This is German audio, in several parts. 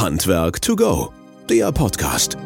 Handwerk to go, der Podcast.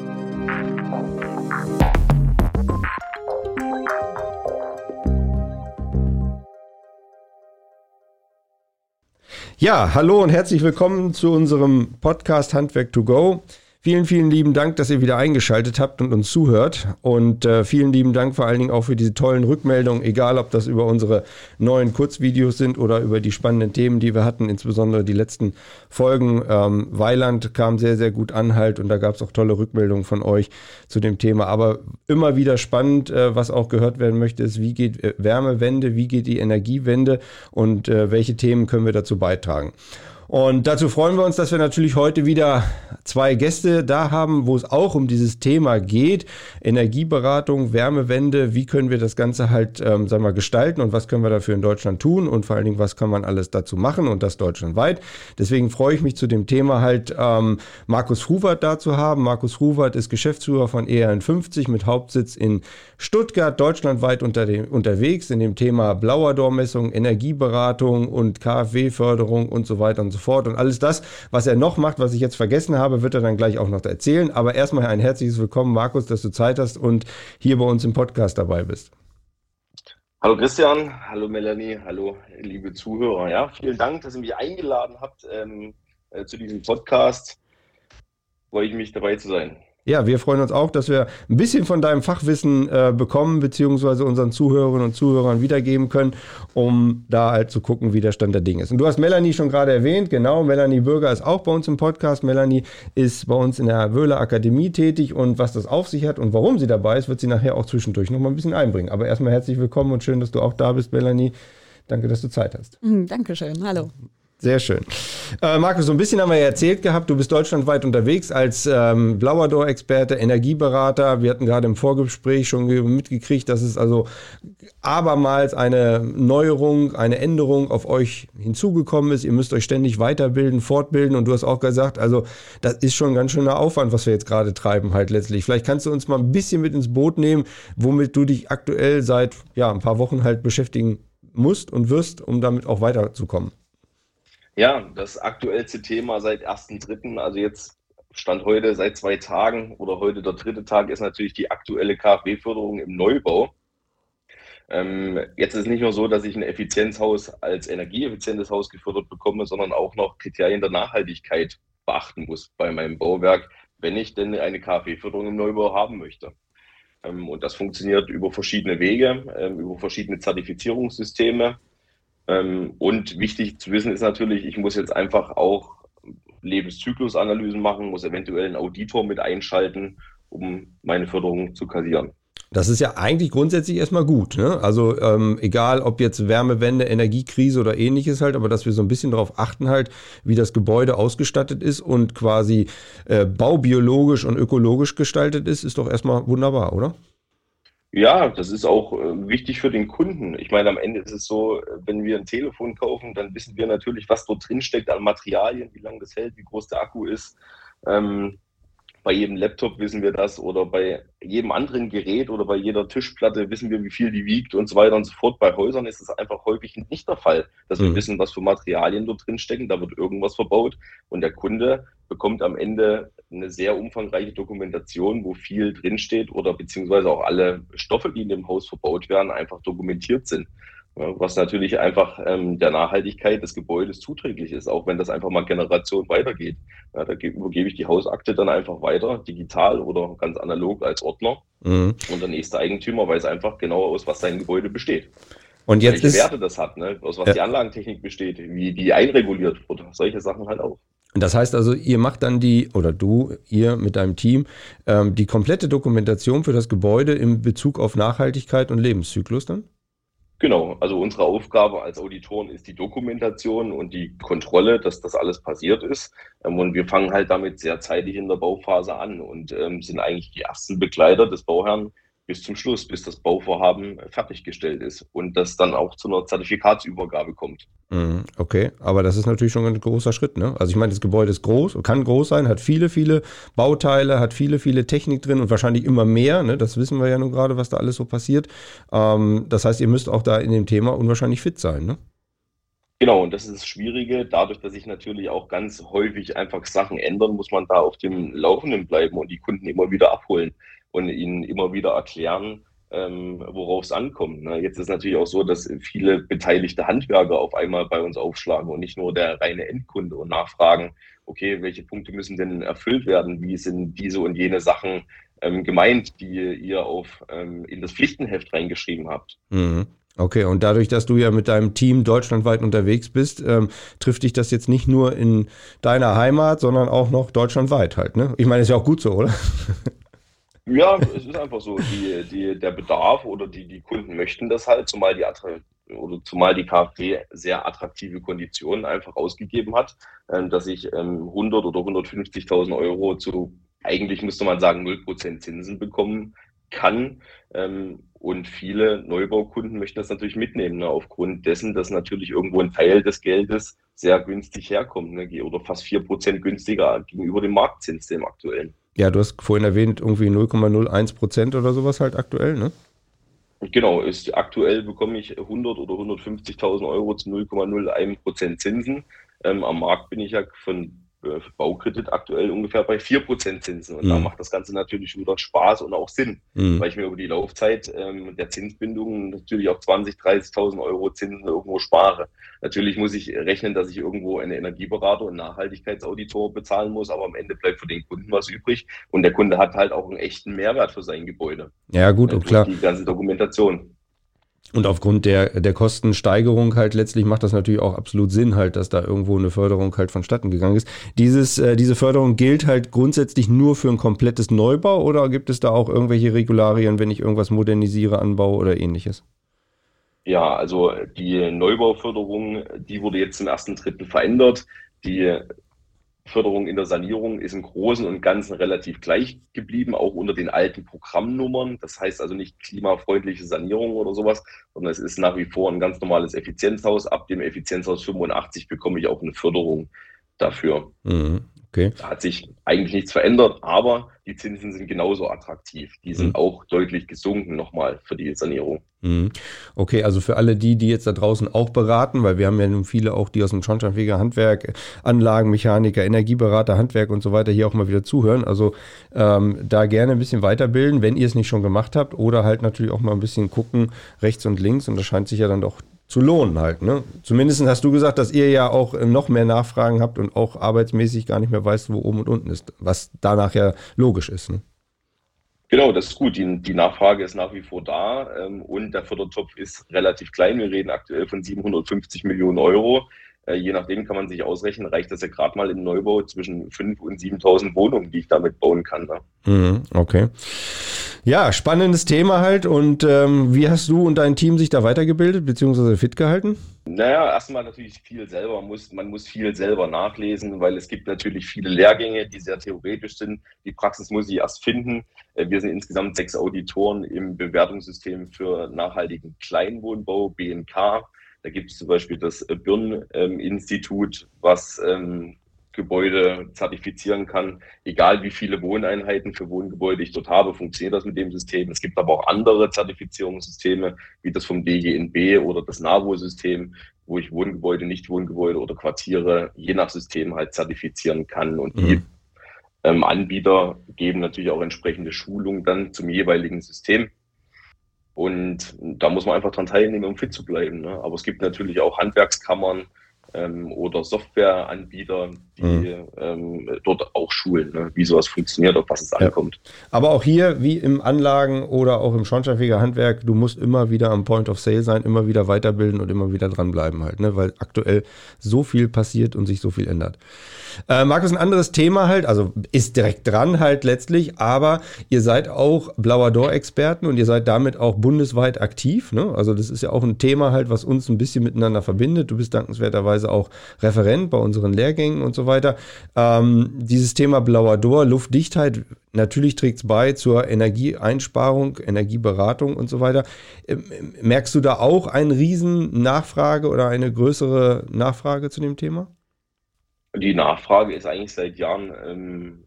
Ja, hallo und herzlich willkommen zu unserem Podcast Handwerk to go. Vielen, vielen lieben Dank, dass ihr wieder eingeschaltet habt und uns zuhört. Und äh, vielen lieben Dank vor allen Dingen auch für diese tollen Rückmeldungen, egal ob das über unsere neuen Kurzvideos sind oder über die spannenden Themen, die wir hatten, insbesondere die letzten Folgen. Ähm, Weiland kam sehr, sehr gut an halt und da gab es auch tolle Rückmeldungen von euch zu dem Thema. Aber immer wieder spannend, äh, was auch gehört werden möchte, ist, wie geht äh, Wärmewende, wie geht die Energiewende und äh, welche Themen können wir dazu beitragen. Und dazu freuen wir uns, dass wir natürlich heute wieder zwei Gäste da haben, wo es auch um dieses Thema geht. Energieberatung, Wärmewende, wie können wir das Ganze halt, ähm, sagen wir, gestalten und was können wir dafür in Deutschland tun und vor allen Dingen, was kann man alles dazu machen und das deutschlandweit. Deswegen freue ich mich zu dem Thema halt, ähm, Markus Ruvert da zu haben. Markus Ruvert ist Geschäftsführer von ERN50 mit Hauptsitz in Stuttgart, deutschlandweit unter dem, unterwegs in dem Thema Blauerdormessung, Energieberatung und KfW-Förderung und so weiter und so fort. Und alles das, was er noch macht, was ich jetzt vergessen habe, wird er dann gleich auch noch erzählen. Aber erstmal ein herzliches Willkommen, Markus, dass du Zeit hast und hier bei uns im Podcast dabei bist. Hallo Christian, hallo Melanie, hallo liebe Zuhörer. Ja, vielen Dank, dass ihr mich eingeladen habt ähm, äh, zu diesem Podcast. Freue ich mich dabei zu sein. Ja, wir freuen uns auch, dass wir ein bisschen von deinem Fachwissen äh, bekommen, beziehungsweise unseren Zuhörerinnen und Zuhörern wiedergeben können, um da halt zu gucken, wie der Stand der Dinge ist. Und du hast Melanie schon gerade erwähnt, genau, Melanie Bürger ist auch bei uns im Podcast. Melanie ist bei uns in der Wöhler Akademie tätig und was das auf sich hat und warum sie dabei ist, wird sie nachher auch zwischendurch nochmal ein bisschen einbringen. Aber erstmal herzlich willkommen und schön, dass du auch da bist, Melanie. Danke, dass du Zeit hast. Mhm, Dankeschön, hallo. Sehr schön. Äh, Markus, so ein bisschen haben wir ja erzählt gehabt, du bist deutschlandweit unterwegs als ähm, Blauerdor-Experte, Energieberater. Wir hatten gerade im Vorgespräch schon mitgekriegt, dass es also abermals eine Neuerung, eine Änderung auf euch hinzugekommen ist. Ihr müsst euch ständig weiterbilden, fortbilden und du hast auch gesagt, also das ist schon ein ganz schöner Aufwand, was wir jetzt gerade treiben halt letztlich. Vielleicht kannst du uns mal ein bisschen mit ins Boot nehmen, womit du dich aktuell seit ja, ein paar Wochen halt beschäftigen musst und wirst, um damit auch weiterzukommen. Ja, das aktuellste Thema seit 1.3., also jetzt Stand heute seit zwei Tagen oder heute der dritte Tag, ist natürlich die aktuelle KfW-Förderung im Neubau. Ähm, jetzt ist es nicht nur so, dass ich ein Effizienzhaus als energieeffizientes Haus gefördert bekomme, sondern auch noch Kriterien der Nachhaltigkeit beachten muss bei meinem Bauwerk, wenn ich denn eine KfW-Förderung im Neubau haben möchte. Ähm, und das funktioniert über verschiedene Wege, ähm, über verschiedene Zertifizierungssysteme. Ähm, und wichtig zu wissen ist natürlich, ich muss jetzt einfach auch Lebenszyklusanalysen machen, muss eventuell einen Auditor mit einschalten, um meine Förderung zu kassieren. Das ist ja eigentlich grundsätzlich erstmal gut. Ne? Also ähm, egal, ob jetzt Wärmewende, Energiekrise oder ähnliches halt, aber dass wir so ein bisschen darauf achten halt, wie das Gebäude ausgestattet ist und quasi äh, baubiologisch und ökologisch gestaltet ist, ist doch erstmal wunderbar, oder? Ja, das ist auch äh, wichtig für den Kunden. Ich meine, am Ende ist es so, wenn wir ein Telefon kaufen, dann wissen wir natürlich, was dort drin steckt an Materialien, wie lange das hält, wie groß der Akku ist. Ähm, bei jedem Laptop wissen wir das oder bei jedem anderen Gerät oder bei jeder Tischplatte wissen wir, wie viel die wiegt und so weiter und so fort. Bei Häusern ist es einfach häufig nicht der Fall, dass mhm. wir wissen, was für Materialien dort drin stecken. Da wird irgendwas verbaut und der Kunde bekommt am Ende eine sehr umfangreiche Dokumentation, wo viel drinsteht oder beziehungsweise auch alle Stoffe, die in dem Haus verbaut werden, einfach dokumentiert sind was natürlich einfach ähm, der Nachhaltigkeit des Gebäudes zuträglich ist, auch wenn das einfach mal Generation weitergeht. Ja, da übergebe ich die Hausakte dann einfach weiter, digital oder ganz analog als Ordner. Mhm. Und der nächste Eigentümer weiß einfach genau aus, was sein Gebäude besteht. Und jetzt Welche ist, Werte das hat, ne? aus was ja. die Anlagentechnik besteht, wie die einreguliert wurde, solche Sachen halt auch. Das heißt also, ihr macht dann die, oder du, ihr mit deinem Team, ähm, die komplette Dokumentation für das Gebäude in Bezug auf Nachhaltigkeit und Lebenszyklus dann? Genau, also unsere Aufgabe als Auditoren ist die Dokumentation und die Kontrolle, dass das alles passiert ist. Ähm, und wir fangen halt damit sehr zeitig in der Bauphase an und ähm, sind eigentlich die ersten Begleiter des Bauherrn, bis zum Schluss, bis das Bauvorhaben fertiggestellt ist und das dann auch zu einer Zertifikatsübergabe kommt. Mhm, okay, aber das ist natürlich schon ein großer Schritt. Ne? Also ich meine, das Gebäude ist groß, kann groß sein, hat viele, viele Bauteile, hat viele, viele Technik drin und wahrscheinlich immer mehr. Ne? Das wissen wir ja nun gerade, was da alles so passiert. Ähm, das heißt, ihr müsst auch da in dem Thema unwahrscheinlich fit sein. Ne? Genau, und das ist das Schwierige. Dadurch, dass sich natürlich auch ganz häufig einfach Sachen ändern, muss man da auf dem Laufenden bleiben und die Kunden immer wieder abholen und ihnen immer wieder erklären, ähm, worauf es ankommt. Ne? Jetzt ist natürlich auch so, dass viele beteiligte Handwerker auf einmal bei uns aufschlagen und nicht nur der reine Endkunde und nachfragen, okay, welche Punkte müssen denn erfüllt werden? Wie sind diese und jene Sachen ähm, gemeint, die ihr auf, ähm, in das Pflichtenheft reingeschrieben habt? Mhm. Okay, und dadurch, dass du ja mit deinem Team deutschlandweit unterwegs bist, ähm, trifft dich das jetzt nicht nur in deiner Heimat, sondern auch noch deutschlandweit halt, ne? Ich meine, ist ja auch gut so, oder? Ja, es ist einfach so, die, die, der Bedarf oder die, die Kunden möchten das halt, zumal die oder zumal die KfW sehr attraktive Konditionen einfach ausgegeben hat, äh, dass ich ähm, 100 oder 150.000 Euro zu, eigentlich müsste man sagen, 0% Zinsen bekommen kann. Ähm, und viele Neubaukunden möchten das natürlich mitnehmen, ne, aufgrund dessen, dass natürlich irgendwo ein Teil des Geldes sehr günstig herkommt ne, oder fast 4% günstiger gegenüber dem Marktzins, dem aktuellen. Ja, du hast vorhin erwähnt, irgendwie 0,01 Prozent oder sowas halt aktuell, ne? Genau, ist, aktuell bekomme ich 100 oder 150.000 Euro zu 0,01 Prozent Zinsen. Ähm, am Markt bin ich ja von Baukredit aktuell ungefähr bei 4% Zinsen. Und mhm. da macht das Ganze natürlich wieder Spaß und auch Sinn, mhm. weil ich mir über die Laufzeit ähm, der Zinsbindung natürlich auch 20.000, 30.000 Euro Zinsen irgendwo spare. Natürlich muss ich rechnen, dass ich irgendwo eine Energieberater und Nachhaltigkeitsauditor bezahlen muss, aber am Ende bleibt für den Kunden was übrig. Und der Kunde hat halt auch einen echten Mehrwert für sein Gebäude. Ja, gut, und klar. Die ganze Dokumentation. Und aufgrund der, der Kostensteigerung halt letztlich macht das natürlich auch absolut Sinn halt, dass da irgendwo eine Förderung halt vonstatten gegangen ist. Dieses, äh, diese Förderung gilt halt grundsätzlich nur für ein komplettes Neubau oder gibt es da auch irgendwelche Regularien, wenn ich irgendwas modernisiere, anbaue oder ähnliches? Ja, also die Neubauförderung, die wurde jetzt zum ersten Dritten verändert. Die Förderung in der Sanierung ist im Großen und Ganzen relativ gleich geblieben, auch unter den alten Programmnummern. Das heißt also nicht klimafreundliche Sanierung oder sowas, sondern es ist nach wie vor ein ganz normales Effizienzhaus. Ab dem Effizienzhaus 85 bekomme ich auch eine Förderung dafür. Mhm. Okay. Da hat sich eigentlich nichts verändert, aber die Zinsen sind genauso attraktiv. Die sind mhm. auch deutlich gesunken nochmal für die Sanierung. Mhm. Okay, also für alle die, die jetzt da draußen auch beraten, weil wir haben ja nun viele auch, die aus dem Schornsteinfeger Handwerk, Anlagenmechaniker, Energieberater, Handwerk und so weiter hier auch mal wieder zuhören. Also ähm, da gerne ein bisschen weiterbilden, wenn ihr es nicht schon gemacht habt oder halt natürlich auch mal ein bisschen gucken, rechts und links und das scheint sich ja dann doch zu lohnen halt. Ne? Zumindest hast du gesagt, dass ihr ja auch äh, noch mehr Nachfragen habt und auch arbeitsmäßig gar nicht mehr weißt, wo oben und unten ist, was danach ja logisch ist. Ne? Genau, das ist gut. Die, die, Nachfrage ist nach wie vor da ähm, und der Fördertopf ist relativ klein. Wir reden aktuell von 750 Millionen Euro. Äh, je nachdem kann man sich ausrechnen, reicht das ja gerade mal im Neubau zwischen 5.000 und 7.000 Wohnungen, die ich damit bauen kann. Ne? Mhm, okay. Ja, spannendes Thema halt. Und ähm, wie hast du und dein Team sich da weitergebildet bzw. fit gehalten? Naja, erstmal natürlich viel selber. Man muss, man muss viel selber nachlesen, weil es gibt natürlich viele Lehrgänge, die sehr theoretisch sind. Die Praxis muss ich erst finden. Äh, wir sind insgesamt sechs Auditoren im Bewertungssystem für nachhaltigen Kleinwohnbau, BNK. Da gibt es zum Beispiel das Birn-Institut, was ähm, Gebäude zertifizieren kann. Egal wie viele Wohneinheiten für Wohngebäude ich dort habe, funktioniert das mit dem System. Es gibt aber auch andere Zertifizierungssysteme, wie das vom DGNB oder das NAVO-System, wo ich Wohngebäude, Nicht-Wohngebäude oder Quartiere je nach System halt zertifizieren kann. Und die mhm. ähm, Anbieter geben natürlich auch entsprechende Schulungen dann zum jeweiligen System. Und da muss man einfach dran teilnehmen, um fit zu bleiben. Ne? Aber es gibt natürlich auch Handwerkskammern ähm, oder Softwareanbieter, die mhm. ähm, dort auch schulen, ne? wie sowas funktioniert, auf was es ja. ankommt. Aber auch hier, wie im Anlagen- oder auch im Schornsteinfeger-Handwerk, du musst immer wieder am Point of Sale sein, immer wieder weiterbilden und immer wieder dranbleiben halt, ne? weil aktuell so viel passiert und sich so viel ändert. Äh, Markus, ein anderes Thema halt, also ist direkt dran halt letztlich, aber ihr seid auch Blauer Door-Experten und ihr seid damit auch bundesweit aktiv. Ne? Also das ist ja auch ein Thema halt, was uns ein bisschen miteinander verbindet. Du bist dankenswerterweise auch Referent bei unseren Lehrgängen und so weiter. Ähm, dieses Thema Blauer Door, Luftdichtheit, natürlich trägt es bei zur Energieeinsparung, Energieberatung und so weiter. Ähm, merkst du da auch eine riesen Nachfrage oder eine größere Nachfrage zu dem Thema? Die Nachfrage ist eigentlich seit Jahren ähm,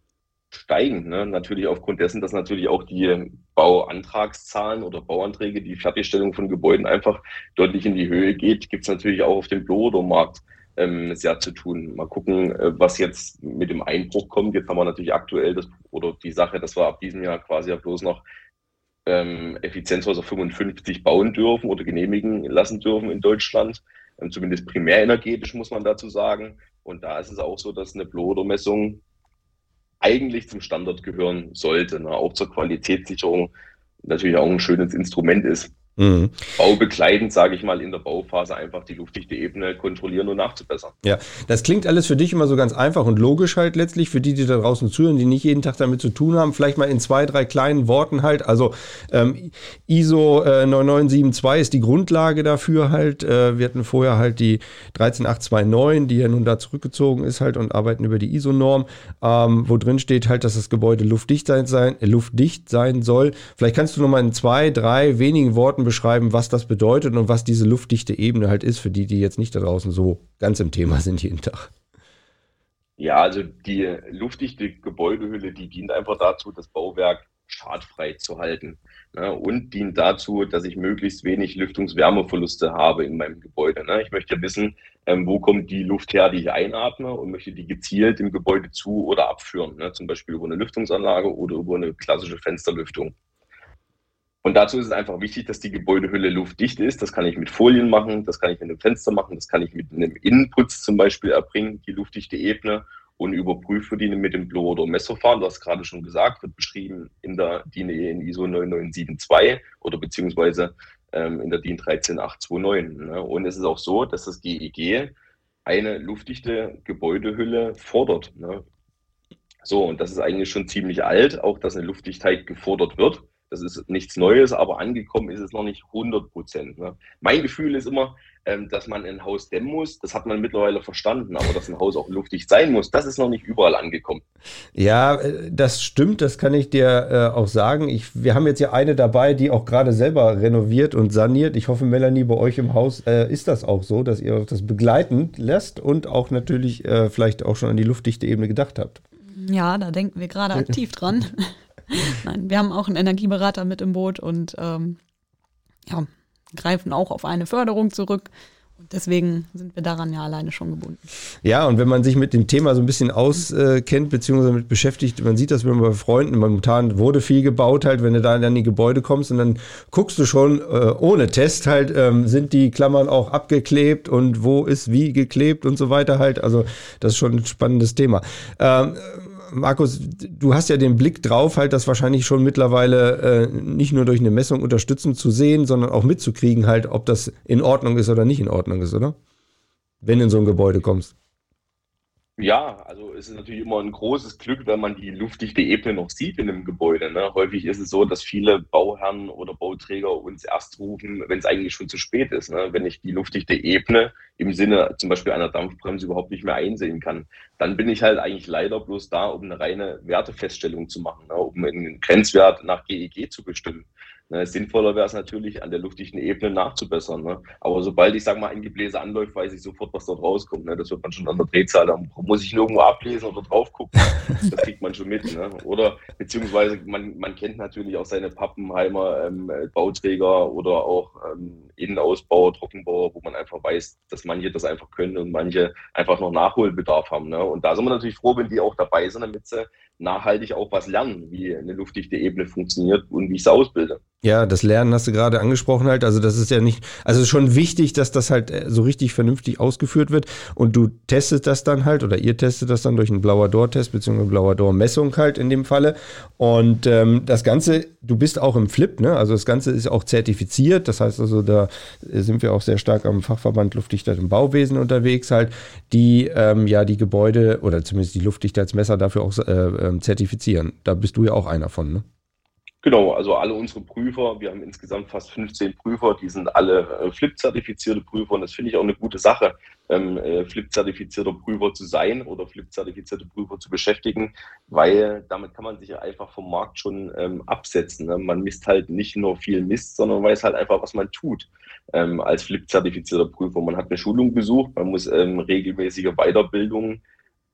steigen. Ne? Natürlich aufgrund dessen, dass natürlich auch die Bauantragszahlen oder Bauanträge, die Fertigstellung von Gebäuden einfach deutlich in die Höhe geht, gibt es natürlich auch auf dem Büromarkt ähm, sehr zu tun. Mal gucken, äh, was jetzt mit dem Einbruch kommt. Jetzt haben wir natürlich aktuell das oder die Sache, dass wir ab diesem Jahr quasi ja bloß noch ähm, Effizienzhäuser 55 bauen dürfen oder genehmigen lassen dürfen in Deutschland. Ähm, zumindest primärenergetisch muss man dazu sagen. Und da ist es auch so, dass eine Blodermessung eigentlich zum Standard gehören sollte, ne? auch zur Qualitätssicherung natürlich auch ein schönes Instrument ist. Mhm. Baubegleitend, sage ich mal, in der Bauphase einfach die luftdichte Ebene kontrollieren und nachzubessern. Ja, das klingt alles für dich immer so ganz einfach und logisch halt letztlich, für die, die da draußen zuhören, die nicht jeden Tag damit zu tun haben. Vielleicht mal in zwei, drei kleinen Worten halt. Also ähm, ISO äh, 9972 ist die Grundlage dafür halt. Äh, wir hatten vorher halt die 13829, die ja nun da zurückgezogen ist halt und arbeiten über die ISO-Norm, ähm, wo drin steht halt, dass das Gebäude luftdicht sein, sein, äh, luftdicht sein soll. Vielleicht kannst du noch mal in zwei, drei wenigen Worten beschreiben, was das bedeutet und was diese luftdichte Ebene halt ist, für die, die jetzt nicht da draußen so ganz im Thema sind jeden Tag. Ja, also die luftdichte Gebäudehülle, die dient einfach dazu, das Bauwerk schadfrei zu halten ne, und dient dazu, dass ich möglichst wenig Lüftungswärmeverluste habe in meinem Gebäude. Ne. Ich möchte wissen, ähm, wo kommt die Luft her, die ich einatme und möchte die gezielt im Gebäude zu- oder abführen, ne, zum Beispiel über eine Lüftungsanlage oder über eine klassische Fensterlüftung. Und dazu ist es einfach wichtig, dass die Gebäudehülle luftdicht ist. Das kann ich mit Folien machen, das kann ich mit einem Fenster machen, das kann ich mit einem Innenputz zum Beispiel erbringen, die luftdichte Ebene und überprüfe die mit dem Blow- oder Messverfahren. Du hast gerade schon gesagt, wird beschrieben in der DIN e in ISO 9972 oder beziehungsweise ähm, in der DIN 13829. Ne? Und es ist auch so, dass das GEG eine luftdichte Gebäudehülle fordert. Ne? So, und das ist eigentlich schon ziemlich alt, auch dass eine Luftdichtheit gefordert wird. Das ist nichts Neues, aber angekommen ist es noch nicht 100 Prozent. Ne? Mein Gefühl ist immer, ähm, dass man ein Haus dämmen muss. Das hat man mittlerweile verstanden, aber dass ein Haus auch luftig sein muss, das ist noch nicht überall angekommen. Ja, äh, das stimmt, das kann ich dir äh, auch sagen. Ich, wir haben jetzt ja eine dabei, die auch gerade selber renoviert und saniert. Ich hoffe, Melanie, bei euch im Haus äh, ist das auch so, dass ihr das begleiten lässt und auch natürlich äh, vielleicht auch schon an die luftdichte Ebene gedacht habt. Ja, da denken wir gerade aktiv dran. Nein, wir haben auch einen Energieberater mit im Boot und ähm, ja, greifen auch auf eine Förderung zurück. Deswegen sind wir daran ja alleine schon gebunden. Ja, und wenn man sich mit dem Thema so ein bisschen auskennt, beziehungsweise damit beschäftigt, man sieht das wenn man bei Freunden, momentan wurde viel gebaut halt, wenn du da in die Gebäude kommst und dann guckst du schon äh, ohne Test halt, ähm, sind die Klammern auch abgeklebt und wo ist wie geklebt und so weiter halt. Also das ist schon ein spannendes Thema. Ähm, Markus, du hast ja den Blick drauf, halt das wahrscheinlich schon mittlerweile äh, nicht nur durch eine Messung unterstützend zu sehen, sondern auch mitzukriegen, halt, ob das in Ordnung ist oder nicht in Ordnung ist, oder? Wenn du in so ein Gebäude kommst. Ja, also es ist natürlich immer ein großes Glück, wenn man die luftdichte Ebene noch sieht in einem Gebäude. Ne? Häufig ist es so, dass viele Bauherren oder Bauträger uns erst rufen, wenn es eigentlich schon zu spät ist. Ne? Wenn ich die luftdichte Ebene im Sinne zum Beispiel einer Dampfbremse überhaupt nicht mehr einsehen kann, dann bin ich halt eigentlich leider bloß da, um eine reine Wertefeststellung zu machen, ne? um einen Grenzwert nach GEG e zu bestimmen. Ne, sinnvoller wäre es natürlich, an der luftdichten Ebene nachzubessern. Ne? Aber sobald ich, sage mal, ein Gebläse anläuft, weiß ich sofort, was dort rauskommt. Ne? Das wird man schon an der Drehzahl. Da muss ich nirgendwo ablesen oder drauf gucken. Das kriegt man schon mit. Ne? Oder beziehungsweise man, man kennt natürlich auch seine Pappenheimer ähm, Bauträger oder auch ähm, Innenausbauer, Trockenbauer, wo man einfach weiß, dass manche das einfach können und manche einfach noch Nachholbedarf haben. Ne? Und da sind wir natürlich froh, wenn die auch dabei sind, damit sie nachhaltig auch was lernen, wie eine luftdichte Ebene funktioniert und wie ich sie ausbilde. Ja, das Lernen hast du gerade angesprochen halt. Also das ist ja nicht, also ist schon wichtig, dass das halt äh, so richtig vernünftig ausgeführt wird und du testest das dann halt oder ihr testet das dann durch einen blauer Door-Test beziehungsweise blauer Door-Messung halt in dem Falle. Und ähm, das Ganze, du bist auch im Flip, ne? Also das Ganze ist auch zertifiziert. Das heißt also, da sind wir auch sehr stark am Fachverband Luftdichtheit im Bauwesen unterwegs halt, die ähm, ja die Gebäude oder zumindest die Luftdichtheitsmesser dafür auch äh, ähm, zertifizieren. Da bist du ja auch einer von, ne? Genau, also alle unsere Prüfer, wir haben insgesamt fast 15 Prüfer, die sind alle äh, FLIP-zertifizierte Prüfer und das finde ich auch eine gute Sache, ähm, äh, FLIP-zertifizierter Prüfer zu sein oder FLIP-zertifizierte Prüfer zu beschäftigen, weil damit kann man sich einfach vom Markt schon ähm, absetzen. Ne? Man misst halt nicht nur viel Mist, sondern weiß halt einfach, was man tut ähm, als FLIP-zertifizierter Prüfer. Man hat eine Schulung besucht, man muss ähm, regelmäßige Weiterbildung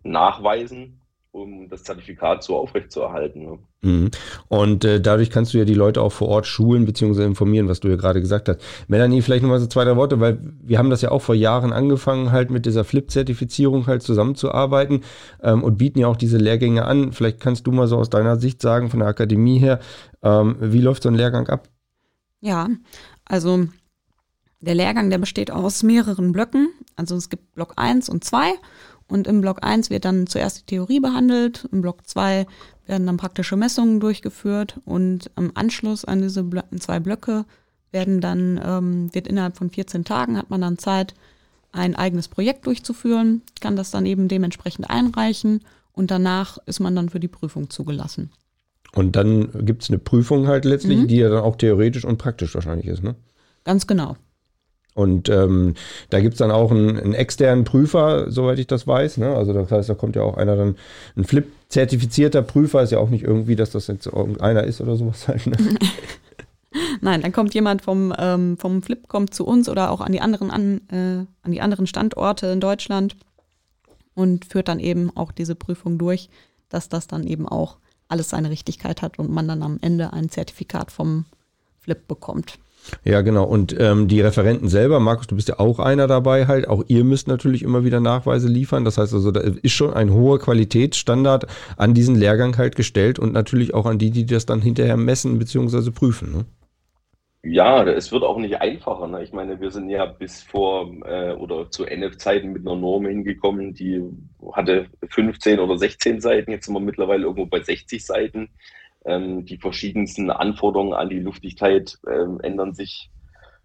nachweisen um das Zertifikat so aufrechtzuerhalten. Ne? Mhm. Und äh, dadurch kannst du ja die Leute auch vor Ort schulen bzw. informieren, was du ja gerade gesagt hast. Melanie, vielleicht nochmal so zwei, drei Worte, weil wir haben das ja auch vor Jahren angefangen, halt mit dieser Flip-Zertifizierung halt zusammenzuarbeiten ähm, und bieten ja auch diese Lehrgänge an. Vielleicht kannst du mal so aus deiner Sicht sagen, von der Akademie her, ähm, wie läuft so ein Lehrgang ab? Ja, also der Lehrgang, der besteht aus mehreren Blöcken. Also es gibt Block 1 und 2 und im Block 1 wird dann zuerst die Theorie behandelt, im Block 2 werden dann praktische Messungen durchgeführt und im Anschluss an diese Blö zwei Blöcke werden dann, ähm, wird innerhalb von 14 Tagen hat man dann Zeit, ein eigenes Projekt durchzuführen, kann das dann eben dementsprechend einreichen und danach ist man dann für die Prüfung zugelassen. Und dann gibt es eine Prüfung halt letztlich, mhm. die ja dann auch theoretisch und praktisch wahrscheinlich ist, ne? Ganz genau. Und ähm, da gibt's dann auch einen, einen, externen Prüfer, soweit ich das weiß. Ne? Also das heißt, da kommt ja auch einer dann, ein Flip-zertifizierter Prüfer, ist ja auch nicht irgendwie, dass das jetzt irgendeiner ist oder sowas halt. Ne? Nein, dann kommt jemand vom, ähm, vom Flip kommt zu uns oder auch an die anderen an, äh, an die anderen Standorte in Deutschland und führt dann eben auch diese Prüfung durch, dass das dann eben auch alles seine Richtigkeit hat und man dann am Ende ein Zertifikat vom Flip bekommt. Ja, genau. Und ähm, die Referenten selber, Markus, du bist ja auch einer dabei halt. Auch ihr müsst natürlich immer wieder Nachweise liefern. Das heißt also, da ist schon ein hoher Qualitätsstandard an diesen Lehrgang halt gestellt und natürlich auch an die, die das dann hinterher messen bzw. prüfen. Ne? Ja, es wird auch nicht einfacher. Ne? Ich meine, wir sind ja bis vor äh, oder zu NF-Zeiten mit einer Norm hingekommen, die hatte 15 oder 16 Seiten. Jetzt sind wir mittlerweile irgendwo bei 60 Seiten. Ähm, die verschiedensten Anforderungen an die Luftdichtheit ähm, ändern sich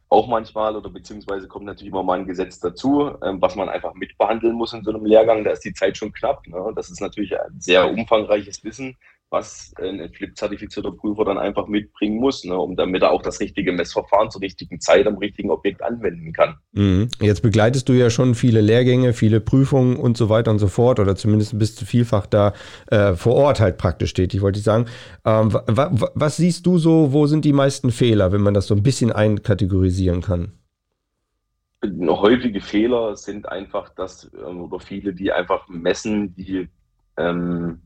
auch manchmal oder beziehungsweise kommt natürlich immer mal ein Gesetz dazu, ähm, was man einfach mitbehandeln muss in so einem Lehrgang. Da ist die Zeit schon knapp. Ne? Das ist natürlich ein sehr umfangreiches Wissen, was ein Flip-zertifizierter Prüfer dann einfach mitbringen muss, ne, um damit er auch das richtige Messverfahren zur richtigen Zeit am richtigen Objekt anwenden kann. Mhm. Jetzt begleitest du ja schon viele Lehrgänge, viele Prüfungen und so weiter und so fort, oder zumindest bist du vielfach da äh, vor Ort halt praktisch tätig, wollte ich sagen. Ähm, was siehst du so, wo sind die meisten Fehler, wenn man das so ein bisschen einkategorisieren kann? Häufige Fehler sind einfach, dass, ähm, oder viele, die einfach messen, die ähm,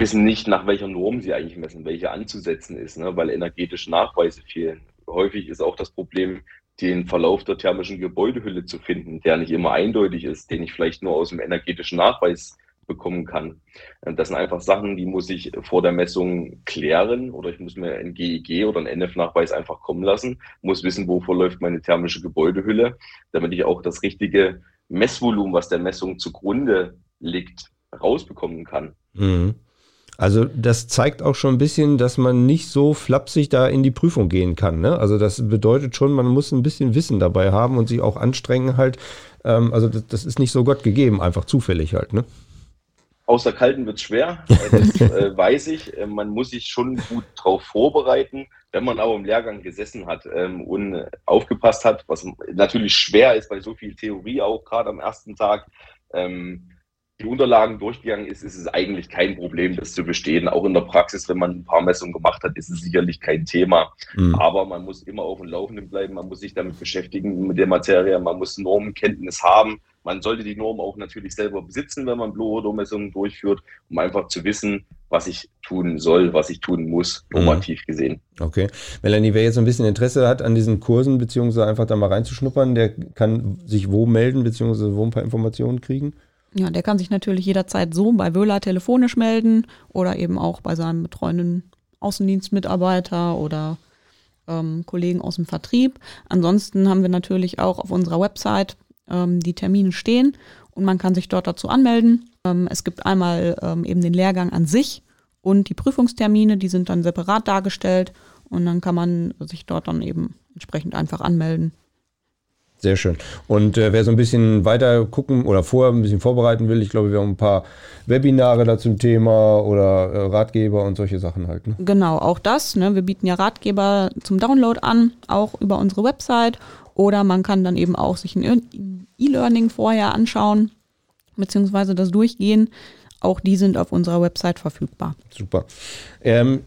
wissen nicht, nach welcher Norm sie eigentlich messen, welche anzusetzen ist, ne, weil energetische Nachweise fehlen. Häufig ist auch das Problem, den Verlauf der thermischen Gebäudehülle zu finden, der nicht immer eindeutig ist, den ich vielleicht nur aus dem energetischen Nachweis bekommen kann. Das sind einfach Sachen, die muss ich vor der Messung klären oder ich muss mir ein GEG oder einen NF-Nachweis einfach kommen lassen, muss wissen, wo verläuft meine thermische Gebäudehülle, damit ich auch das richtige Messvolumen, was der Messung zugrunde liegt, rausbekommen kann. Mhm. Also das zeigt auch schon ein bisschen, dass man nicht so flapsig da in die Prüfung gehen kann. Ne? Also das bedeutet schon, man muss ein bisschen Wissen dabei haben und sich auch anstrengen halt. Ähm, also das, das, ist nicht so Gott gegeben, einfach zufällig halt. Ne? Außer Kalten wird es schwer, das äh, weiß ich. Äh, man muss sich schon gut darauf vorbereiten. Wenn man aber im Lehrgang gesessen hat ähm, und aufgepasst hat, was natürlich schwer ist bei so viel Theorie auch, gerade am ersten Tag, ähm, die Unterlagen durchgegangen ist, ist es eigentlich kein Problem, das zu bestehen. Auch in der Praxis, wenn man ein paar Messungen gemacht hat, ist es sicherlich kein Thema. Mhm. Aber man muss immer auf dem Laufenden bleiben, man muss sich damit beschäftigen mit der Materie, man muss Normenkenntnis haben. Man sollte die Norm auch natürlich selber besitzen, wenn man Blue-Messungen durchführt, um einfach zu wissen, was ich tun soll, was ich tun muss, normativ mhm. gesehen. Okay. Melanie, wer jetzt ein bisschen Interesse hat an diesen Kursen, beziehungsweise einfach da mal reinzuschnuppern, der kann sich wo melden, beziehungsweise wo ein paar Informationen kriegen? Ja, der kann sich natürlich jederzeit so bei Wöhler telefonisch melden oder eben auch bei seinem betreuenden Außendienstmitarbeiter oder ähm, Kollegen aus dem Vertrieb. Ansonsten haben wir natürlich auch auf unserer Website ähm, die Termine stehen und man kann sich dort dazu anmelden. Ähm, es gibt einmal ähm, eben den Lehrgang an sich und die Prüfungstermine, die sind dann separat dargestellt und dann kann man sich dort dann eben entsprechend einfach anmelden. Sehr schön. Und äh, wer so ein bisschen weiter gucken oder vorher ein bisschen vorbereiten will, ich glaube, wir haben ein paar Webinare dazu zum Thema oder äh, Ratgeber und solche Sachen halt. Ne? Genau, auch das. Ne? Wir bieten ja Ratgeber zum Download an, auch über unsere Website. Oder man kann dann eben auch sich ein E-Learning vorher anschauen, beziehungsweise das durchgehen. Auch die sind auf unserer Website verfügbar. Super. Ähm,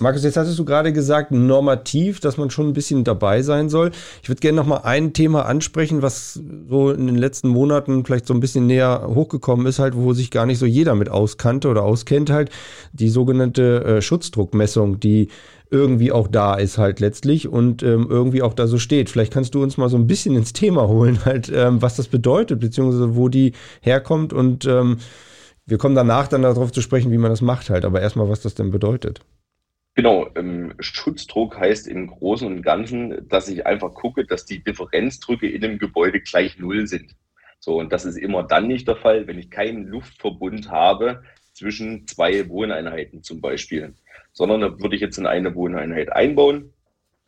Markus, jetzt hattest du gerade gesagt, normativ, dass man schon ein bisschen dabei sein soll. Ich würde gerne noch mal ein Thema ansprechen, was so in den letzten Monaten vielleicht so ein bisschen näher hochgekommen ist, halt, wo sich gar nicht so jeder mit auskannte oder auskennt, halt die sogenannte äh, Schutzdruckmessung, die irgendwie auch da ist halt letztlich und ähm, irgendwie auch da so steht. Vielleicht kannst du uns mal so ein bisschen ins Thema holen, halt, ähm, was das bedeutet, beziehungsweise wo die herkommt und ähm, wir kommen danach dann darauf zu sprechen, wie man das macht halt, aber erstmal, was das denn bedeutet. Genau, ähm, Schutzdruck heißt im Großen und Ganzen, dass ich einfach gucke, dass die Differenzdrücke in dem Gebäude gleich null sind. So, und das ist immer dann nicht der Fall, wenn ich keinen Luftverbund habe zwischen zwei Wohneinheiten zum Beispiel. Sondern da würde ich jetzt in eine Wohneinheit einbauen,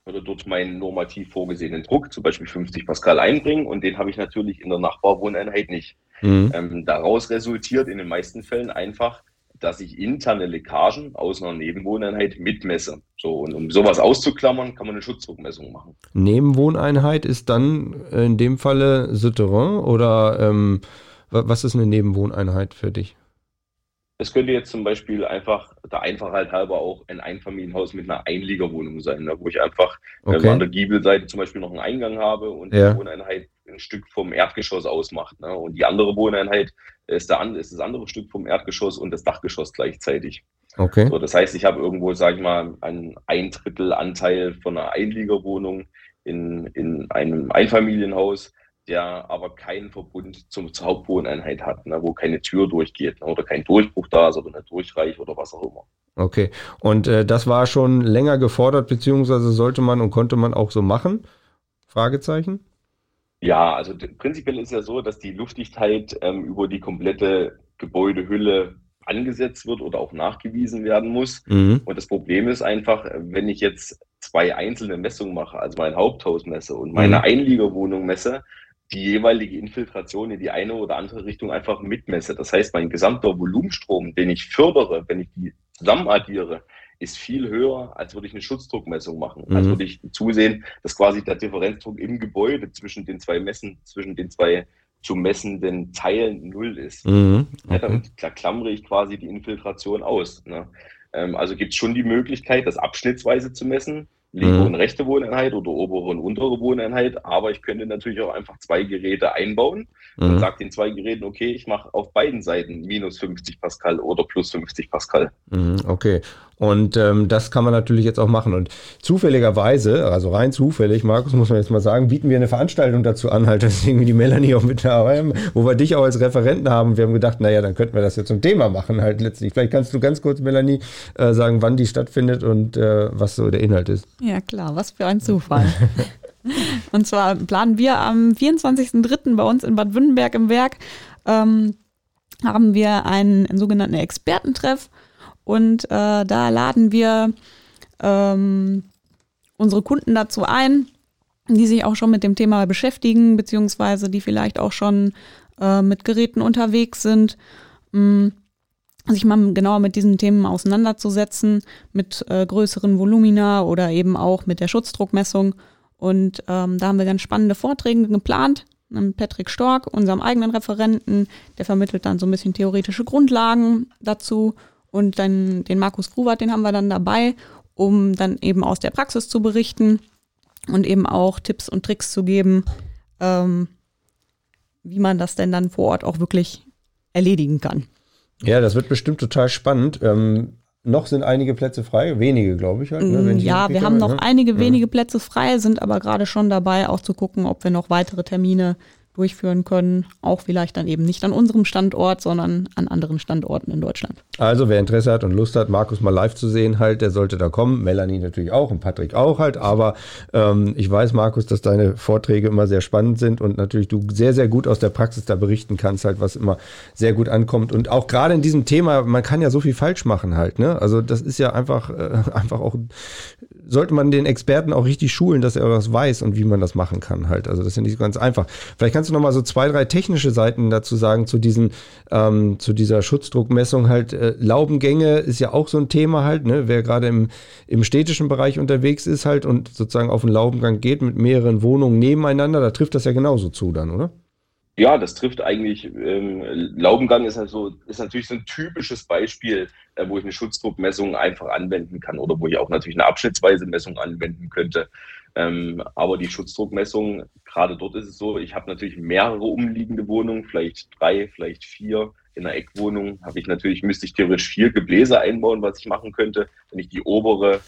würde dort meinen normativ vorgesehenen Druck, zum Beispiel 50 Pascal, einbringen und den habe ich natürlich in der Nachbarwohneinheit nicht. Mhm. Ähm, daraus resultiert in den meisten Fällen einfach, dass ich interne Leckagen aus einer Nebenwohneinheit mitmesse. So, und um sowas auszuklammern, kann man eine Schutzdruckmessung machen. Nebenwohneinheit ist dann in dem Falle Souterrain oder ähm, was ist eine Nebenwohneinheit für dich? Es könnte jetzt zum Beispiel einfach der Einfachheit halber auch ein Einfamilienhaus mit einer Einliegerwohnung sein, ne, wo ich einfach äh, okay. äh, an der Giebelseite zum Beispiel noch einen Eingang habe und ja. die Wohneinheit ein Stück vom Erdgeschoss ausmacht. Ne, und die andere Wohneinheit ist, der, ist das andere Stück vom Erdgeschoss und das Dachgeschoss gleichzeitig. Okay. So, das heißt, ich habe irgendwo, sage ich mal, einen ein Drittel Anteil von einer Einliegerwohnung in, in einem Einfamilienhaus der aber keinen Verbund zum, zur Hauptwohneinheit hat, ne, wo keine Tür durchgeht ne, oder kein Durchbruch da ist oder eine Durchreich oder was auch immer. Okay, und äh, das war schon länger gefordert, beziehungsweise sollte man und konnte man auch so machen? Fragezeichen? Ja, also prinzipiell ist ja so, dass die Luftdichtheit ähm, über die komplette Gebäudehülle angesetzt wird oder auch nachgewiesen werden muss. Mhm. Und das Problem ist einfach, wenn ich jetzt zwei einzelne Messungen mache, also mein Haupthaus messe und meine mhm. Einliegerwohnung messe, die jeweilige Infiltration in die eine oder andere Richtung einfach mitmesse. Das heißt, mein gesamter Volumenstrom, den ich fördere, wenn ich die zusammen addiere, ist viel höher, als würde ich eine Schutzdruckmessung machen. Mhm. Als würde ich zusehen, dass quasi der Differenzdruck im Gebäude zwischen den zwei Messen, zwischen den zwei zu messenden Teilen null ist. Mhm. Okay. Ja, damit klammere ich quasi die Infiltration aus. Ne? Ähm, also gibt es schon die Möglichkeit, das abschnittsweise zu messen linke mhm. und rechte Wohneinheit oder obere und untere Wohneinheit, aber ich könnte natürlich auch einfach zwei Geräte einbauen mhm. und sage den zwei Geräten, okay, ich mache auf beiden Seiten minus 50 Pascal oder plus 50 Pascal. Mhm, okay. Und ähm, das kann man natürlich jetzt auch machen. Und zufälligerweise, also rein zufällig, Markus, muss man jetzt mal sagen, bieten wir eine Veranstaltung dazu an, halt, dass irgendwie die Melanie auch mit dabei haben, wo wir dich auch als Referenten haben. Wir haben gedacht, naja, dann könnten wir das jetzt zum Thema machen, halt letztlich. Vielleicht kannst du ganz kurz, Melanie, äh, sagen, wann die stattfindet und äh, was so der Inhalt ist. Ja, klar, was für ein Zufall. und zwar planen wir am 24.03. bei uns in Bad Württemberg im Werk, ähm, haben wir einen, einen sogenannten Expertentreff und äh, da laden wir ähm, unsere Kunden dazu ein, die sich auch schon mit dem Thema beschäftigen, beziehungsweise die vielleicht auch schon äh, mit Geräten unterwegs sind, mh, mm, sich mal genauer mit diesen Themen auseinanderzusetzen, mit äh, größeren Volumina oder eben auch mit der Schutzdruckmessung. Und ähm, da haben wir ganz spannende Vorträge geplant mit Patrick Stork, unserem eigenen Referenten. Der vermittelt dann so ein bisschen theoretische Grundlagen dazu und dann den Markus Gruwart, den haben wir dann dabei, um dann eben aus der Praxis zu berichten und eben auch Tipps und Tricks zu geben, ähm, wie man das denn dann vor Ort auch wirklich erledigen kann. Ja, das wird bestimmt total spannend. Ähm, noch sind einige Plätze frei, wenige, glaube ich. Halt, ne, ja, wir haben noch ne? einige wenige Plätze frei, sind aber gerade schon dabei, auch zu gucken, ob wir noch weitere Termine durchführen können. Auch vielleicht dann eben nicht an unserem Standort, sondern an anderen Standorten in Deutschland. Also wer Interesse hat und Lust hat, Markus mal live zu sehen, halt, der sollte da kommen. Melanie natürlich auch und Patrick auch halt. Aber ähm, ich weiß, Markus, dass deine Vorträge immer sehr spannend sind und natürlich du sehr, sehr gut aus der Praxis da berichten kannst, halt, was immer sehr gut ankommt. Und auch gerade in diesem Thema, man kann ja so viel falsch machen halt. Ne? Also das ist ja einfach, äh, einfach auch sollte man den Experten auch richtig schulen, dass er was weiß und wie man das machen kann halt. Also das ist ja nicht ganz einfach. Vielleicht kannst du noch mal so zwei, drei technische Seiten dazu sagen zu diesen, ähm, zu dieser Schutzdruckmessung halt. Äh, Laubengänge ist ja auch so ein Thema halt, ne? Wer gerade im, im städtischen Bereich unterwegs ist halt und sozusagen auf einen Laubengang geht mit mehreren Wohnungen nebeneinander, da trifft das ja genauso zu dann, oder? Ja, das trifft eigentlich, ähm, Laubengang ist, also, ist natürlich so ein typisches Beispiel, äh, wo ich eine Schutzdruckmessung einfach anwenden kann oder wo ich auch natürlich eine abschnittsweise Messung anwenden könnte. Ähm, aber die Schutzdruckmessung, gerade dort ist es so, ich habe natürlich mehrere umliegende Wohnungen, vielleicht drei, vielleicht vier. In einer Eckwohnung habe ich natürlich, müsste ich theoretisch vier Gebläse einbauen, was ich machen könnte, wenn ich die obere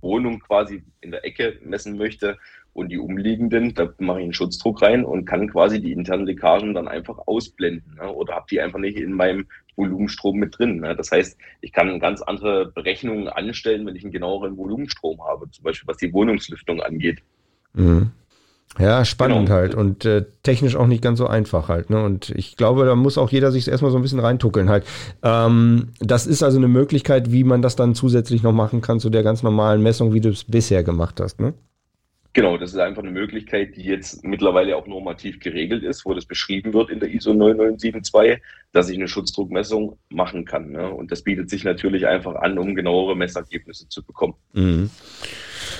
Wohnung quasi in der Ecke messen möchte und die umliegenden, da mache ich einen Schutzdruck rein und kann quasi die internen Leckagen dann einfach ausblenden ne? oder habe die einfach nicht in meinem Volumenstrom mit drin. Ne? Das heißt, ich kann ganz andere Berechnungen anstellen, wenn ich einen genaueren Volumenstrom habe, zum Beispiel was die Wohnungslüftung angeht. Mhm. Ja, spannend genau. halt und äh, technisch auch nicht ganz so einfach halt. Ne? Und ich glaube, da muss auch jeder sich erstmal so ein bisschen reintuckeln halt. Ähm, das ist also eine Möglichkeit, wie man das dann zusätzlich noch machen kann zu der ganz normalen Messung, wie du es bisher gemacht hast. Ne? Genau, das ist einfach eine Möglichkeit, die jetzt mittlerweile auch normativ geregelt ist, wo das beschrieben wird in der ISO 9972, dass ich eine Schutzdruckmessung machen kann. Ne? Und das bietet sich natürlich einfach an, um genauere Messergebnisse zu bekommen. Mhm.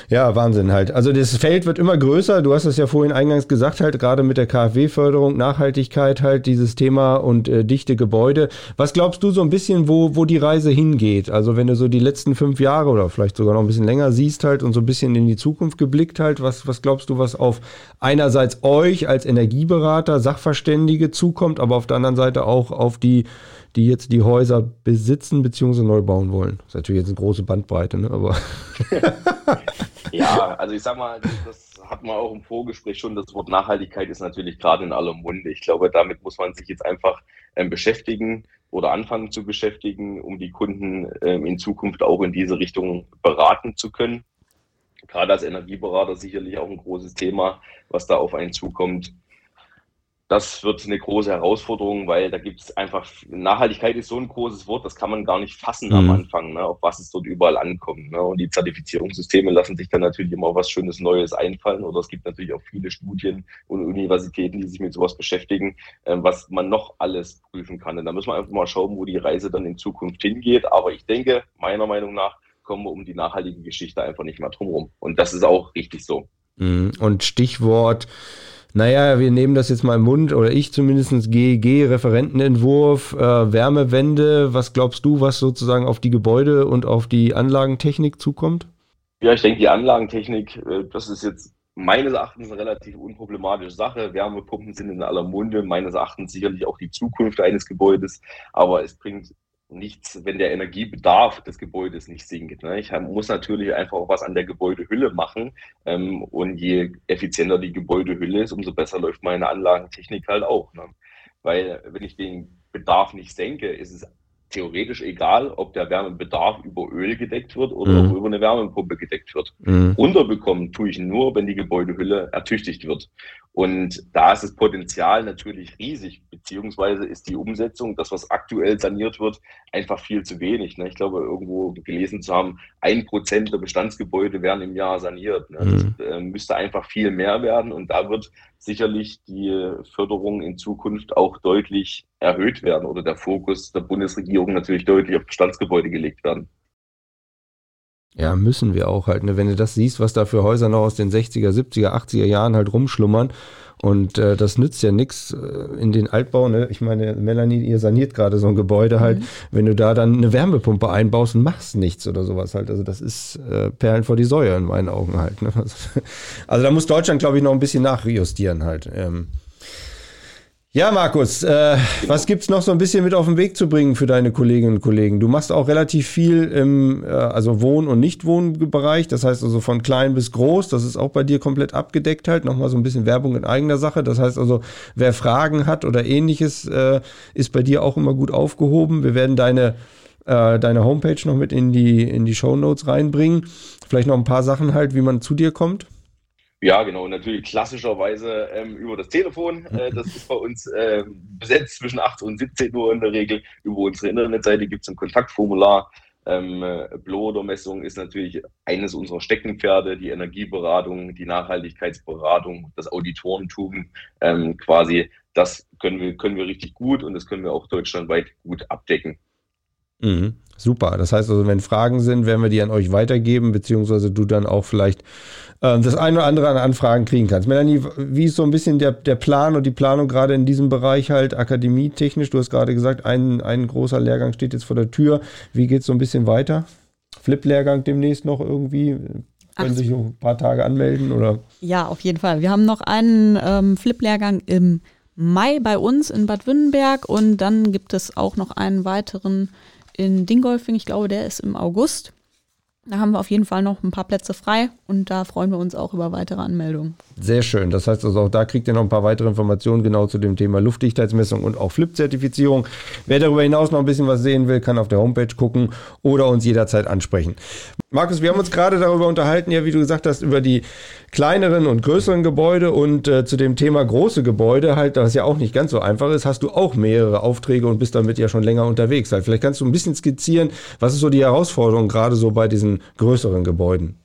Ja, Wahnsinn halt. Also das Feld wird immer größer. Du hast es ja vorhin eingangs gesagt, halt gerade mit der KfW-Förderung, Nachhaltigkeit halt dieses Thema und äh, dichte Gebäude. Was glaubst du so ein bisschen, wo, wo die Reise hingeht? Also wenn du so die letzten fünf Jahre oder vielleicht sogar noch ein bisschen länger siehst halt und so ein bisschen in die Zukunft geblickt halt, was, was glaubst du, was auf einerseits euch als Energieberater, Sachverständige zukommt, aber auf der anderen Seite auch auf die die jetzt die Häuser besitzen bzw. neu bauen wollen. Das ist natürlich jetzt eine große Bandbreite, ne? aber. ja, also ich sag mal, das hat man auch im Vorgespräch schon. Das Wort Nachhaltigkeit ist natürlich gerade in aller Munde. Ich glaube, damit muss man sich jetzt einfach ähm, beschäftigen oder anfangen zu beschäftigen, um die Kunden ähm, in Zukunft auch in diese Richtung beraten zu können. Gerade als Energieberater sicherlich auch ein großes Thema, was da auf einen zukommt das wird eine große Herausforderung, weil da gibt es einfach, Nachhaltigkeit ist so ein großes Wort, das kann man gar nicht fassen mhm. am Anfang, ne, auf was es dort überall ankommt. Ne. Und die Zertifizierungssysteme lassen sich dann natürlich immer was Schönes Neues einfallen. Oder es gibt natürlich auch viele Studien und Universitäten, die sich mit sowas beschäftigen, äh, was man noch alles prüfen kann. Und da müssen wir einfach mal schauen, wo die Reise dann in Zukunft hingeht. Aber ich denke, meiner Meinung nach, kommen wir um die nachhaltige Geschichte einfach nicht mehr drum herum. Und das ist auch richtig so. Mhm. Und Stichwort naja, wir nehmen das jetzt mal im Mund, oder ich zumindest, GEG, Referentenentwurf, äh, Wärmewende. Was glaubst du, was sozusagen auf die Gebäude und auf die Anlagentechnik zukommt? Ja, ich denke, die Anlagentechnik, äh, das ist jetzt meines Erachtens eine relativ unproblematische Sache. Wärmepumpen sind in aller Munde, meines Erachtens sicherlich auch die Zukunft eines Gebäudes, aber es bringt nichts, wenn der Energiebedarf des Gebäudes nicht sinkt. Ne? Ich muss natürlich einfach auch was an der Gebäudehülle machen. Ähm, und je effizienter die Gebäudehülle ist, umso besser läuft meine Anlagentechnik halt auch. Ne? Weil wenn ich den Bedarf nicht senke, ist es theoretisch egal, ob der Wärmebedarf über Öl gedeckt wird oder mhm. über eine Wärmepumpe gedeckt wird. Mhm. Unterbekommen tue ich nur, wenn die Gebäudehülle ertüchtigt wird. Und da ist das Potenzial natürlich riesig, beziehungsweise ist die Umsetzung, das, was aktuell saniert wird, einfach viel zu wenig. Ne? Ich glaube, irgendwo gelesen zu haben, ein Prozent der Bestandsgebäude werden im Jahr saniert. Ne? Mhm. Das äh, müsste einfach viel mehr werden und da wird sicherlich die Förderung in Zukunft auch deutlich erhöht werden oder der Fokus der Bundesregierung natürlich deutlich auf Bestandsgebäude gelegt werden. Ja, müssen wir auch halt. Ne? Wenn du das siehst, was da für Häuser noch aus den 60er, 70er, 80er Jahren halt rumschlummern und äh, das nützt ja nichts äh, in den Altbau. Ne? Ich meine, Melanie, ihr saniert gerade so ein Gebäude halt, mhm. wenn du da dann eine Wärmepumpe einbaust und machst nichts oder sowas halt. Also das ist äh, Perlen vor die Säue in meinen Augen halt. Ne? Also da muss Deutschland, glaube ich, noch ein bisschen nachjustieren halt. Ähm. Ja, Markus, äh, was gibt's noch so ein bisschen mit auf den Weg zu bringen für deine Kolleginnen und Kollegen? Du machst auch relativ viel im äh, also Wohn- und Nicht-Wohnbereich, das heißt also von klein bis groß, das ist auch bei dir komplett abgedeckt halt, nochmal so ein bisschen Werbung in eigener Sache. Das heißt also, wer Fragen hat oder ähnliches, äh, ist bei dir auch immer gut aufgehoben. Wir werden deine äh, deine Homepage noch mit in die in die Show Notes reinbringen. Vielleicht noch ein paar Sachen halt, wie man zu dir kommt. Ja, genau. natürlich klassischerweise ähm, über das Telefon. Äh, das ist bei uns äh, besetzt zwischen 8 und 17 Uhr in der Regel. Über unsere Internetseite gibt es ein Kontaktformular. Ähm, Bloder-Messung ist natürlich eines unserer Steckenpferde, die Energieberatung, die Nachhaltigkeitsberatung, das Auditorentum ähm, quasi. Das können wir, können wir richtig gut und das können wir auch deutschlandweit gut abdecken. Mhm. Super. Das heißt also, wenn Fragen sind, werden wir die an euch weitergeben, beziehungsweise du dann auch vielleicht äh, das eine oder andere an Anfragen kriegen kannst. Melanie, wie ist so ein bisschen der, der Plan und die Planung gerade in diesem Bereich halt akademietechnisch? Du hast gerade gesagt, ein, ein großer Lehrgang steht jetzt vor der Tür. Wie geht es so ein bisschen weiter? Flip-Lehrgang demnächst noch irgendwie? Können sich ein paar Tage anmelden oder? Ja, auf jeden Fall. Wir haben noch einen ähm, Flip-Lehrgang im Mai bei uns in Bad Württemberg und dann gibt es auch noch einen weiteren in Dingolfing, ich glaube, der ist im August. Da haben wir auf jeden Fall noch ein paar Plätze frei und da freuen wir uns auch über weitere Anmeldungen. Sehr schön. Das heißt also auch da kriegt ihr noch ein paar weitere Informationen genau zu dem Thema Luftdichtheitsmessung und auch Flip-Zertifizierung. Wer darüber hinaus noch ein bisschen was sehen will, kann auf der Homepage gucken oder uns jederzeit ansprechen. Markus, wir haben uns gerade darüber unterhalten, ja, wie du gesagt hast, über die kleineren und größeren Gebäude und äh, zu dem Thema große Gebäude, halt, das ja auch nicht ganz so einfach ist, hast du auch mehrere Aufträge und bist damit ja schon länger unterwegs. Halt, vielleicht kannst du ein bisschen skizzieren, was ist so die Herausforderung gerade so bei diesen größeren Gebäuden?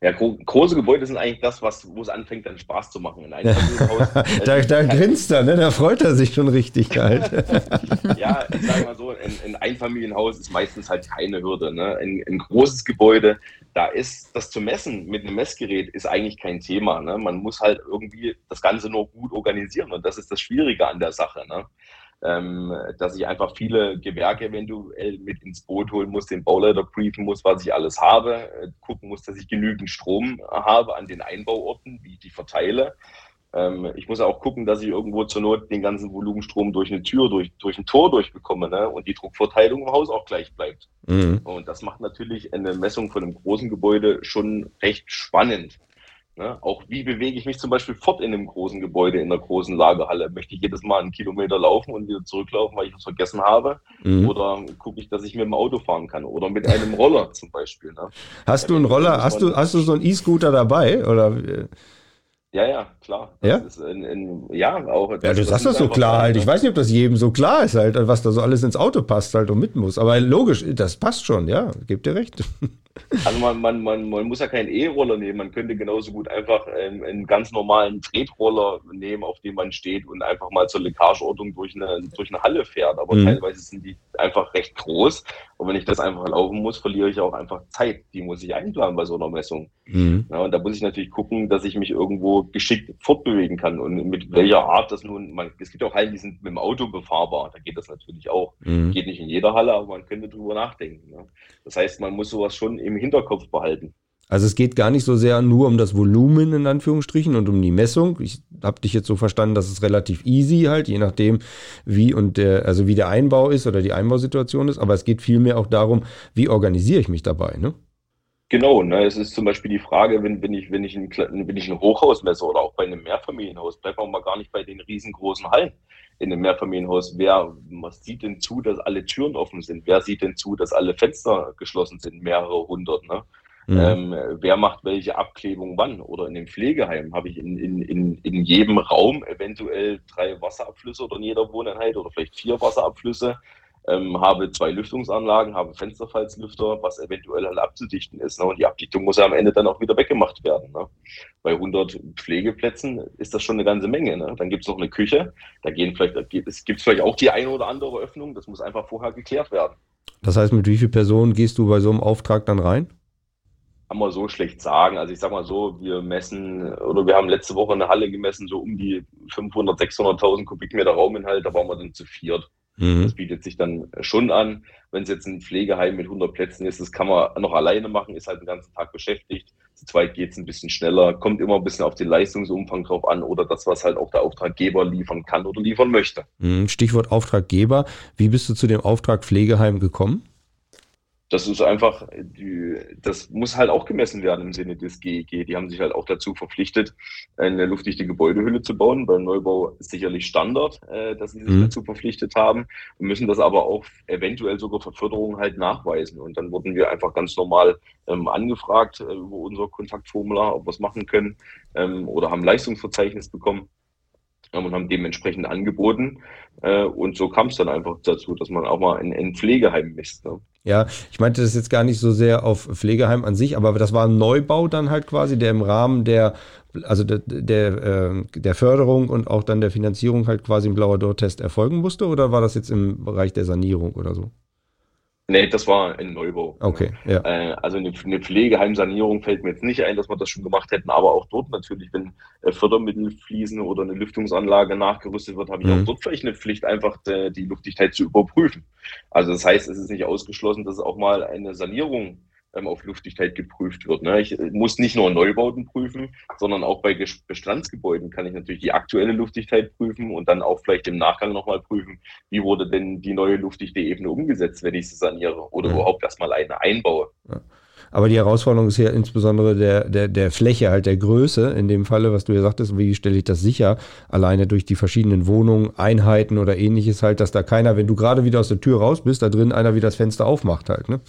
Ja, gro große Gebäude sind eigentlich das, was, wo es anfängt, dann Spaß zu machen. In einem da, da grinst er, ne? da freut er sich schon richtig halt. ja, ich sage mal so, ein, ein, Einfamilienhaus ist meistens halt keine Hürde. Ne? Ein, ein, großes Gebäude, da ist das zu messen mit einem Messgerät ist eigentlich kein Thema. Ne? Man muss halt irgendwie das Ganze nur gut organisieren und das ist das Schwierige an der Sache. Ne? Ähm, dass ich einfach viele Gewerke eventuell mit ins Boot holen muss, den Bauleiter briefen muss, was ich alles habe, äh, gucken muss, dass ich genügend Strom habe an den Einbauorten, wie ich die verteile. Ähm, ich muss auch gucken, dass ich irgendwo zur Not den ganzen Volumenstrom durch eine Tür, durch, durch ein Tor durchbekomme ne? und die Druckverteilung im Haus auch gleich bleibt. Mhm. Und das macht natürlich eine Messung von einem großen Gebäude schon recht spannend. Ne? Auch wie bewege ich mich zum Beispiel fort in einem großen Gebäude, in einer großen Lagerhalle? Möchte ich jedes Mal einen Kilometer laufen und wieder zurücklaufen, weil ich was vergessen habe? Mhm. Oder gucke ich, dass ich mit dem Auto fahren kann? Oder mit einem Roller zum Beispiel. Ne? Hast du einen Roller, hast du, hast du so einen E-Scooter dabei? Oder? Ja, ja, klar. Das ja? In, in, ja, auch. Ja, du sagst das so klar halt. Ich weiß nicht, ob das jedem so klar ist halt, was da so alles ins Auto passt halt und mit muss. Aber logisch, das passt schon, ja, gebt dir recht. Also man, man, man, man muss ja keinen E-Roller nehmen, man könnte genauso gut einfach ähm, einen ganz normalen Tretroller nehmen, auf dem man steht und einfach mal zur Leckageordnung durch eine, durch eine Halle fährt. Aber mhm. teilweise sind die einfach recht groß und wenn ich das einfach laufen muss, verliere ich auch einfach Zeit. Die muss ich einplanen bei so einer Messung. Mhm. Ja, und da muss ich natürlich gucken, dass ich mich irgendwo geschickt fortbewegen kann und mit welcher Art das nun, man, es gibt auch Hallen, die sind mit dem Auto befahrbar, da geht das natürlich auch. Mhm. Geht nicht in jeder Halle, aber man könnte drüber nachdenken. Ja. Das heißt, man muss sowas schon im Hinterkopf behalten. Also es geht gar nicht so sehr nur um das Volumen in Anführungsstrichen und um die Messung. Ich habe dich jetzt so verstanden, dass es relativ easy halt, je nachdem wie und der, also wie der Einbau ist oder die Einbausituation ist. Aber es geht vielmehr auch darum, wie organisiere ich mich dabei, ne? Genau, ne, es ist zum Beispiel die Frage, wenn, wenn, ich, wenn, ich ein, wenn ich ein Hochhaus messe oder auch bei einem Mehrfamilienhaus, bleiben wir mal gar nicht bei den riesengroßen Hallen in einem Mehrfamilienhaus. Wer was sieht denn zu, dass alle Türen offen sind? Wer sieht denn zu, dass alle Fenster geschlossen sind? Mehrere hundert. Ne? Mhm. Ähm, wer macht welche Abklebung wann? Oder in dem Pflegeheim habe ich in, in, in, in jedem Raum eventuell drei Wasserabflüsse oder in jeder Wohneinheit oder vielleicht vier Wasserabflüsse ähm, habe zwei Lüftungsanlagen, habe Fensterfalzlüfter, was eventuell halt abzudichten ist. Ne? Und die Abdichtung muss ja am Ende dann auch wieder weggemacht werden. Ne? Bei 100 Pflegeplätzen ist das schon eine ganze Menge. Ne? Dann gibt es noch eine Küche, da gehen vielleicht, es gibt vielleicht auch die eine oder andere Öffnung, das muss einfach vorher geklärt werden. Das heißt, mit wie vielen Personen gehst du bei so einem Auftrag dann rein? Kann man so schlecht sagen. Also ich sag mal so, wir messen oder wir haben letzte Woche eine Halle gemessen, so um die 500, 600.000 Kubikmeter Rauminhalt, da waren wir dann zu viert. Mhm. Das bietet sich dann schon an. Wenn es jetzt ein Pflegeheim mit 100 Plätzen ist, das kann man noch alleine machen, ist halt den ganzen Tag beschäftigt. Zu zweit geht es ein bisschen schneller, kommt immer ein bisschen auf den Leistungsumfang drauf an oder das, was halt auch der Auftraggeber liefern kann oder liefern möchte. Mhm. Stichwort Auftraggeber. Wie bist du zu dem Auftrag Pflegeheim gekommen? Das ist einfach, die, das muss halt auch gemessen werden im Sinne des GEG. Die haben sich halt auch dazu verpflichtet, eine luftdichte Gebäudehülle zu bauen. Beim Neubau ist sicherlich Standard, äh, dass sie sich mhm. dazu verpflichtet haben. Wir müssen das aber auch eventuell sogar für Förderung halt nachweisen. Und dann wurden wir einfach ganz normal ähm, angefragt äh, über unser Kontaktformular, ob wir es machen können, ähm, oder haben Leistungsverzeichnis bekommen und haben dementsprechend angeboten. Äh, und so kam es dann einfach dazu, dass man auch mal in ein Pflegeheim misst. Ne? Ja, ich meinte das jetzt gar nicht so sehr auf Pflegeheim an sich, aber das war ein Neubau dann halt quasi, der im Rahmen der, also der, der, äh, der Förderung und auch dann der Finanzierung halt quasi im Blauer Door-Test erfolgen musste oder war das jetzt im Bereich der Sanierung oder so? Nee, das war ein Neubau. Okay, ja. Äh, also eine, eine Pflegeheimsanierung fällt mir jetzt nicht ein, dass wir das schon gemacht hätten, aber auch dort natürlich, wenn äh, Fördermittel fließen oder eine Lüftungsanlage nachgerüstet wird, habe ich Mhm. auch dort vielleicht eine Pflicht, einfach äh, die Luftdichtheit zu überprüfen. Also das heißt, es ist nicht ausgeschlossen, dass auch mal eine Sanierung auf Luftdichtheit geprüft wird. Ne? Ich äh, muss nicht nur Neubauten prüfen, sondern auch bei Bestandsgebäuden kann ich natürlich die aktuelle Luftdichtheit prüfen und dann auch vielleicht im Nachgang nochmal prüfen, wie wurde denn die neue luftdichte Ebene umgesetzt, wenn ich sie saniere oder Mhm. überhaupt erstmal eine einbaue. Aber die Herausforderung ist ja insbesondere der, der, der Fläche, halt der Größe. In dem Falle, was du ja sagtest, wie stelle ich das sicher? Alleine durch die verschiedenen Wohnungen, Einheiten oder ähnliches halt, dass da keiner, wenn du gerade wieder aus der Tür raus bist, da drin einer wieder das Fenster aufmacht halt, ne?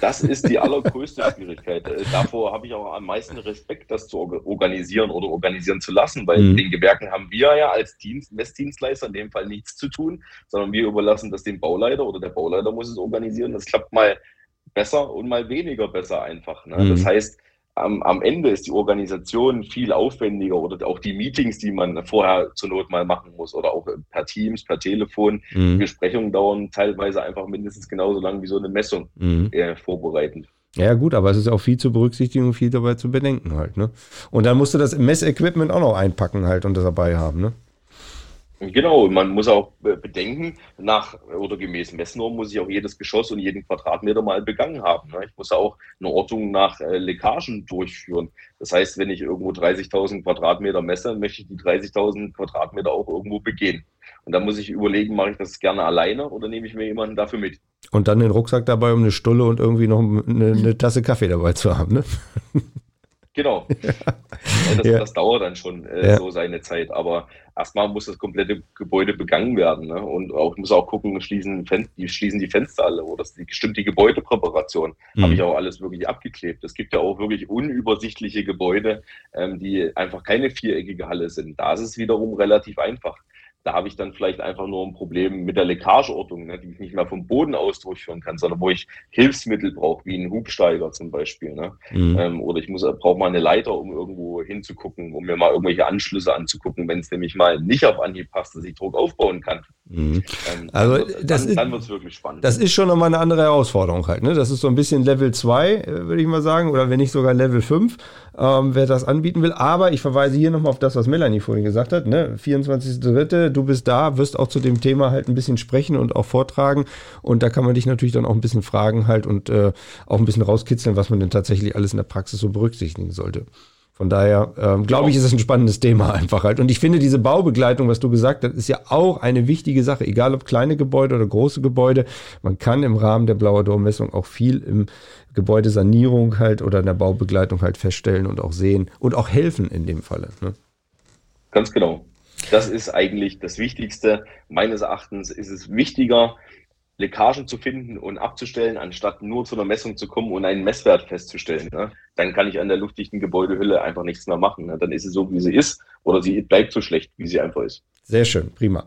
Das ist die allergrößte Schwierigkeit. Äh, Davor habe ich auch am meisten Respekt, das zu orga- organisieren oder organisieren zu lassen, weil Mhm. den Gewerken haben wir ja als Dienst, Messdienstleister in dem Fall nichts zu tun, sondern wir überlassen das dem Bauleiter oder der Bauleiter muss es organisieren. Das klappt mal besser und mal weniger besser einfach. Ne? Mhm. Das heißt, am, am Ende ist die Organisation viel aufwendiger oder auch die Meetings, die man vorher zur Not mal machen muss oder auch per Teams, per Telefon. Mhm. Besprechungen dauern teilweise einfach mindestens genauso lang wie so eine Messung Mhm. äh, vorbereitend. Ja, gut, aber es ist auch viel zu berücksichtigen und viel dabei zu bedenken halt, ne? Und dann musst du das Messequipment auch noch einpacken halt und das dabei haben, ne? Genau, man muss auch äh, bedenken, nach oder gemäß Messnorm muss ich auch jedes Geschoss und jeden Quadratmeter mal begangen haben. Ne? Ich muss auch eine Ortung nach äh, Leckagen durchführen. Das heißt, wenn ich irgendwo 30.000 Quadratmeter messe, möchte ich die 30.000 Quadratmeter auch irgendwo begehen. Und da muss ich überlegen, mache ich das gerne alleine oder nehme ich mir jemanden dafür mit? Und dann den Rucksack dabei, um eine Stulle und irgendwie noch eine, eine Tasse Kaffee dabei zu haben, ne? Genau. Ja, das, Ja. das dauert dann schon äh, Ja. so seine Zeit. Aber erstmal muss das komplette Gebäude begangen werden. Ne? Und auch muss auch gucken, schließen, Fen die schließen die Fenster alle oder das, die, stimmt die Gebäudepräparation. Mhm. Habe ich auch alles wirklich abgeklebt. Es gibt ja auch wirklich unübersichtliche Gebäude, ähm, die einfach keine viereckige Halle sind. Da ist es wiederum relativ einfach. Da habe ich dann vielleicht einfach nur ein Problem mit der Leckageortung, ne, die ich nicht mehr vom Boden aus durchführen kann, sondern wo ich Hilfsmittel brauche, wie einen Hubsteiger zum Beispiel. Ne? Mhm. Ähm, oder ich muss brauche mal eine Leiter, um irgendwo hinzugucken, um mir mal irgendwelche Anschlüsse anzugucken, wenn es nämlich mal nicht auf Anhieb passt, dass ich Druck aufbauen kann. Mhm. Ähm, Also, dann wird- das ist- dann wird es wirklich spannend. Das ist schon nochmal eine andere Herausforderung halt. Ne? Das ist so ein bisschen Level 2, äh, würde ich mal sagen, oder wenn nicht sogar Level 5, ähm, wer das anbieten will. Aber ich verweise hier nochmal auf das, was Melanie vorhin gesagt hat. Ne? 24.3., du bist da, wirst auch zu dem Thema halt ein bisschen sprechen und auch vortragen. Und da kann man dich natürlich dann auch ein bisschen fragen halt und äh, auch ein bisschen rauskitzeln, was man denn tatsächlich alles in der Praxis so berücksichtigen sollte. Von daher ähm, glaube ich, ist es ein spannendes Thema einfach halt. Und ich finde diese Baubegleitung, was du gesagt hast, ist ja auch eine wichtige Sache, egal ob kleine Gebäude oder große Gebäude. Man kann im Rahmen der Blauer Dormmessung auch viel im Gebäudesanierung halt oder in der Baubegleitung halt feststellen und auch sehen und auch helfen in dem Falle. Ne? Ganz genau. Das ist eigentlich das Wichtigste. Meines Erachtens ist es wichtiger, Leckagen zu finden und abzustellen, anstatt nur zu einer Messung zu kommen und einen Messwert festzustellen. Ne? Dann kann ich an der luftdichten Gebäudehülle einfach nichts mehr machen. Ne? Dann ist sie so, wie sie ist, oder sie bleibt so schlecht, wie sie einfach ist. Sehr schön, prima.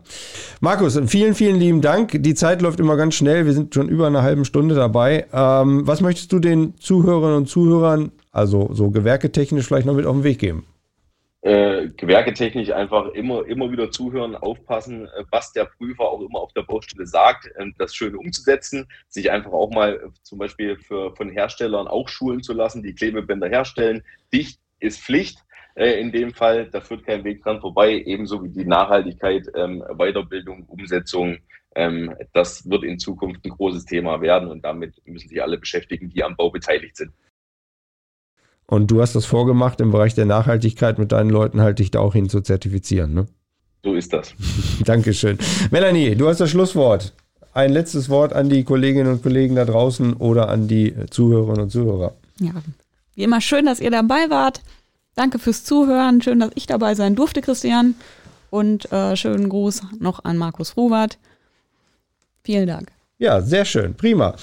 Markus, vielen, vielen lieben Dank. Die Zeit läuft immer ganz schnell. Wir sind schon über eine halbe Stunde dabei. Ähm, was möchtest du den Zuhörerinnen und Zuhörern, also so gewerketechnisch, vielleicht noch mit auf den Weg geben? Äh, gewerketechnisch einfach immer, immer wieder zuhören, aufpassen, äh, was der Prüfer auch immer auf der Baustelle sagt, äh, das schön umzusetzen, sich einfach auch mal äh, zum Beispiel für, von Herstellern auch schulen zu lassen, die Klebebänder herstellen. Dicht ist Pflicht. In dem Fall, da führt kein Weg dran vorbei, ebenso wie die Nachhaltigkeit, ähm, Weiterbildung, Umsetzung. Ähm, das wird in Zukunft ein großes Thema werden und damit müssen sich alle beschäftigen, die am Bau beteiligt sind. Und du hast das vorgemacht im Bereich der Nachhaltigkeit mit deinen Leuten halt dich da auch hin zu zertifizieren. Ne? So ist das. Dankeschön. Melanie, du hast das Schlusswort. Ein letztes Wort an die Kolleginnen und Kollegen da draußen oder an die Zuhörerinnen und Zuhörer. Ja, wie immer schön, dass ihr dabei wart. Danke fürs Zuhören. Schön, dass ich dabei sein durfte, Christian. Und äh, schönen Gruß noch an Markus Ruwart. Vielen Dank. Ja, sehr schön. Prima.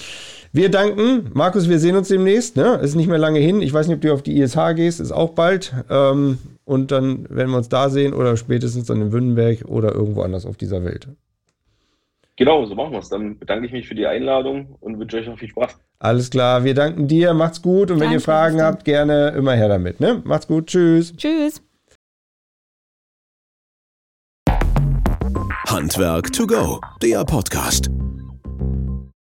Wir danken. Markus, wir sehen uns demnächst. Ne? Ist nicht mehr lange hin. Ich weiß nicht, ob du auf die ISH gehst. Ist auch bald. Ähm, und dann werden wir uns da sehen oder spätestens dann in Wünnenberg oder irgendwo anders auf dieser Welt. Genau, so machen wir es. Dann bedanke ich mich für die Einladung und wünsche euch noch viel Spaß. Alles klar. Wir danken dir. Macht's gut. Und wenn ihr Fragen habt, gerne immer her damit. Ne? Macht's gut. Tschüss. Tschüss. Handwerk to go, der Podcast.